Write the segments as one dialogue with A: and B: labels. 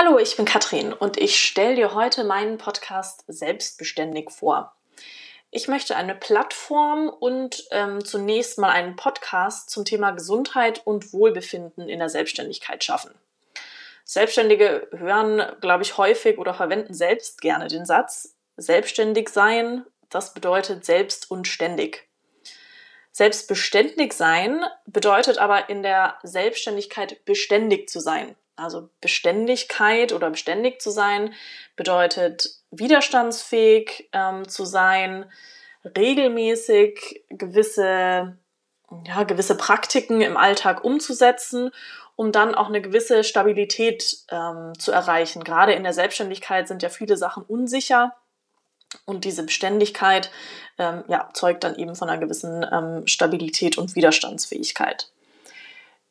A: Hallo, ich bin Katrin und ich stelle dir heute meinen Podcast Selbstbeständig vor. Ich möchte eine Plattform und ähm, zunächst mal einen Podcast zum Thema Gesundheit und Wohlbefinden in der Selbstständigkeit schaffen. Selbstständige hören, glaube ich, häufig oder verwenden selbst gerne den Satz, selbstständig sein, das bedeutet selbst und ständig. Selbstbeständig sein bedeutet aber in der Selbstständigkeit beständig zu sein. Also Beständigkeit oder beständig zu sein bedeutet widerstandsfähig ähm, zu sein, regelmäßig gewisse, ja, gewisse Praktiken im Alltag umzusetzen, um dann auch eine gewisse Stabilität ähm, zu erreichen. Gerade in der Selbstständigkeit sind ja viele Sachen unsicher und diese Beständigkeit ähm, ja, zeugt dann eben von einer gewissen ähm, Stabilität und Widerstandsfähigkeit.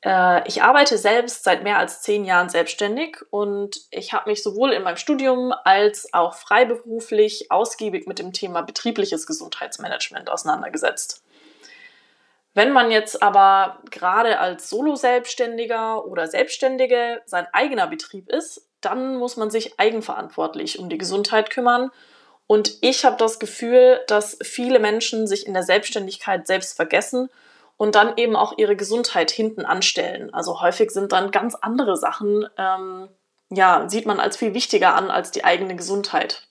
A: Äh, ich arbeite selbst seit mehr als zehn Jahren selbstständig und ich habe mich sowohl in meinem Studium als auch freiberuflich ausgiebig mit dem Thema betriebliches Gesundheitsmanagement auseinandergesetzt. Wenn man jetzt aber gerade als Solo-Selbstständiger oder Selbstständige sein eigener Betrieb ist, dann muss man sich eigenverantwortlich um die Gesundheit kümmern. Und ich habe das Gefühl, dass viele Menschen sich in der Selbstständigkeit selbst vergessen und dann eben auch ihre Gesundheit hinten anstellen. Also häufig sind dann ganz andere Sachen, ähm, ja, sieht man als viel wichtiger an als die eigene Gesundheit.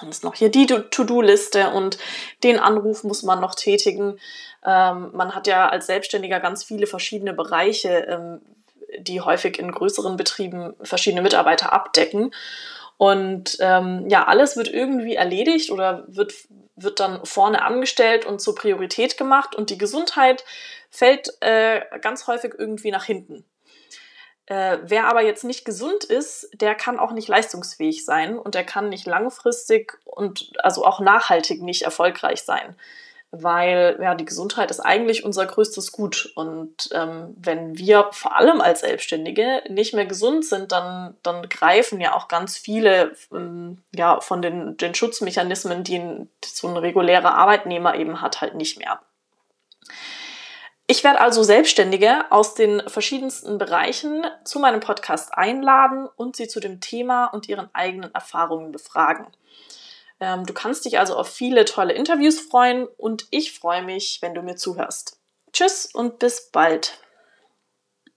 A: Dann ist noch hier die To-Do-Liste und den Anruf muss man noch tätigen. Ähm, man hat ja als Selbstständiger ganz viele verschiedene Bereiche, ähm, die häufig in größeren Betrieben verschiedene Mitarbeiter abdecken. Und ähm, ja, alles wird irgendwie erledigt oder wird, wird dann vorne angestellt und zur Priorität gemacht und die Gesundheit fällt äh, ganz häufig irgendwie nach hinten. Äh, wer aber jetzt nicht gesund ist, der kann auch nicht leistungsfähig sein und der kann nicht langfristig und also auch nachhaltig nicht erfolgreich sein weil ja, die Gesundheit ist eigentlich unser größtes Gut. Und ähm, wenn wir vor allem als Selbstständige nicht mehr gesund sind, dann, dann greifen ja auch ganz viele ähm, ja, von den, den Schutzmechanismen, die so ein regulärer Arbeitnehmer eben hat, halt nicht mehr. Ich werde also Selbstständige aus den verschiedensten Bereichen zu meinem Podcast einladen und sie zu dem Thema und ihren eigenen Erfahrungen befragen. Ähm, du kannst dich also auf viele tolle Interviews freuen und ich freue mich, wenn du mir zuhörst. Tschüss und bis bald.